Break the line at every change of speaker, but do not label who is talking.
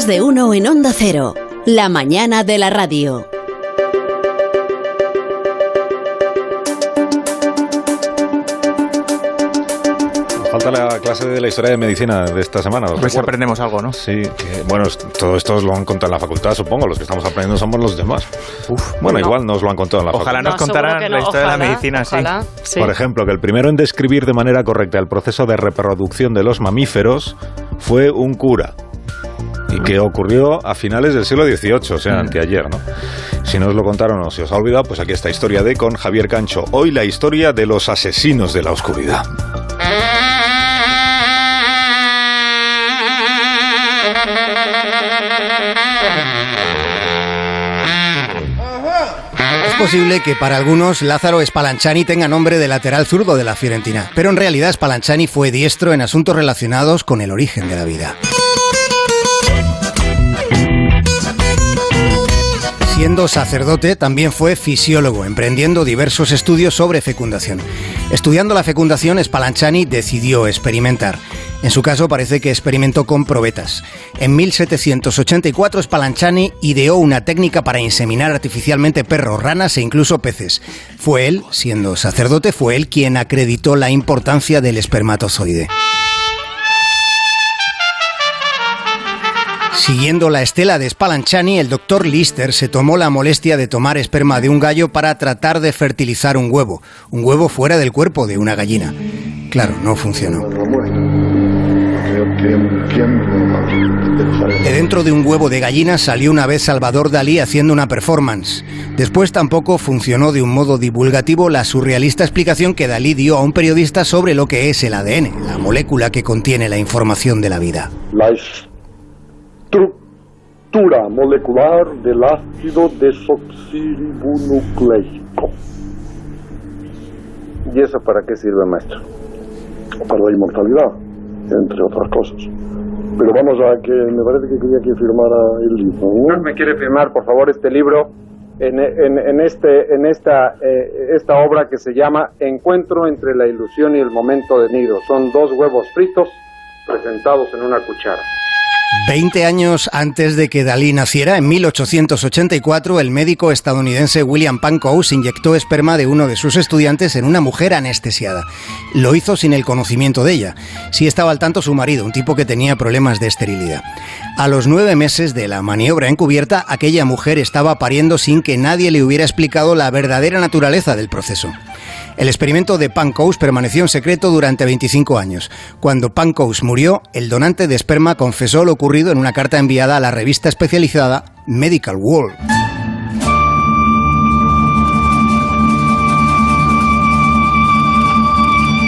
Más de uno en Onda Cero. La mañana de la radio.
Falta la clase de la historia de medicina de esta semana. ¿os
Pues aprendemos algo, ¿no?
Sí, que, bueno, todo esto os lo han contado en la facultad, supongo. Los que estamos aprendiendo somos los demás. bueno, igual nos lo han contado en la
Ojalá
facultad.
nos contaran la historia de la medicina, sí.
sí.
Por ejemplo, que el primero en describir de manera correcta el proceso de reproducción de los mamíferos fue un cura. Y que ocurrió a finales del siglo XVIII, o sea, anteayer, ¿no? Si no os lo contaron o si os ha olvidado, pues aquí está Historia de con Javier Cancho. Hoy la historia de los asesinos de la oscuridad.
Es posible que para algunos Lázaro Spallanzani tenga nombre de lateral zurdo de la Fiorentina, pero en realidad Spallanzani fue diestro en asuntos relacionados con el origen de la vida. Siendo sacerdote, también fue fisiólogo, emprendiendo diversos estudios sobre fecundación. Estudiando la fecundación, Spallanzani decidió experimentar. En su caso, parece que experimentó con probetas. En 1784, Spallanzani ideó una técnica para inseminar artificialmente perros, ranas e incluso peces. Fue él, siendo sacerdote, fue él quien acreditó la importancia del espermatozoide. Siguiendo la estela de Spallanzani, el doctor Lister se tomó la molestia de tomar esperma de un gallo para tratar de fertilizar un huevo, un huevo fuera del cuerpo de una gallina. Claro, no funcionó. De dentro de un huevo de gallina salió una vez Salvador Dalí haciendo una performance. Después tampoco funcionó de un modo divulgativo la surrealista explicación que Dalí dio a un periodista sobre lo que es el ADN, la molécula que contiene la información de la vida.
la estructura molecular del ácido desoxirribonucleico. ¿Y eso para qué sirve, maestro? Para la inmortalidad, entre otras cosas. Pero vamos a que me parece que quería que firmara el libro. ¿no? ¿Me quiere firmar, por favor, este libro en, en- en este, en esta, eh, esta obra que se llama Encuentro entre la ilusión y el momento de nido? Son dos huevos fritos presentados en una cuchara.
Veinte años antes de que Dalí naciera, en 1884, el médico estadounidense William Pankow inyectó esperma de uno de sus estudiantes en una mujer anestesiada. Lo hizo sin el conocimiento de ella. Sí estaba al tanto su marido, un tipo que tenía problemas de esterilidad. A los nueve meses de la maniobra encubierta, aquella mujer estaba pariendo sin que nadie le hubiera explicado la verdadera naturaleza del proceso. El experimento de Pancous permaneció en secreto durante 25 años. Cuando Pancous murió, el donante de esperma confesó lo ocurrido en una carta enviada a la revista especializada Medical World.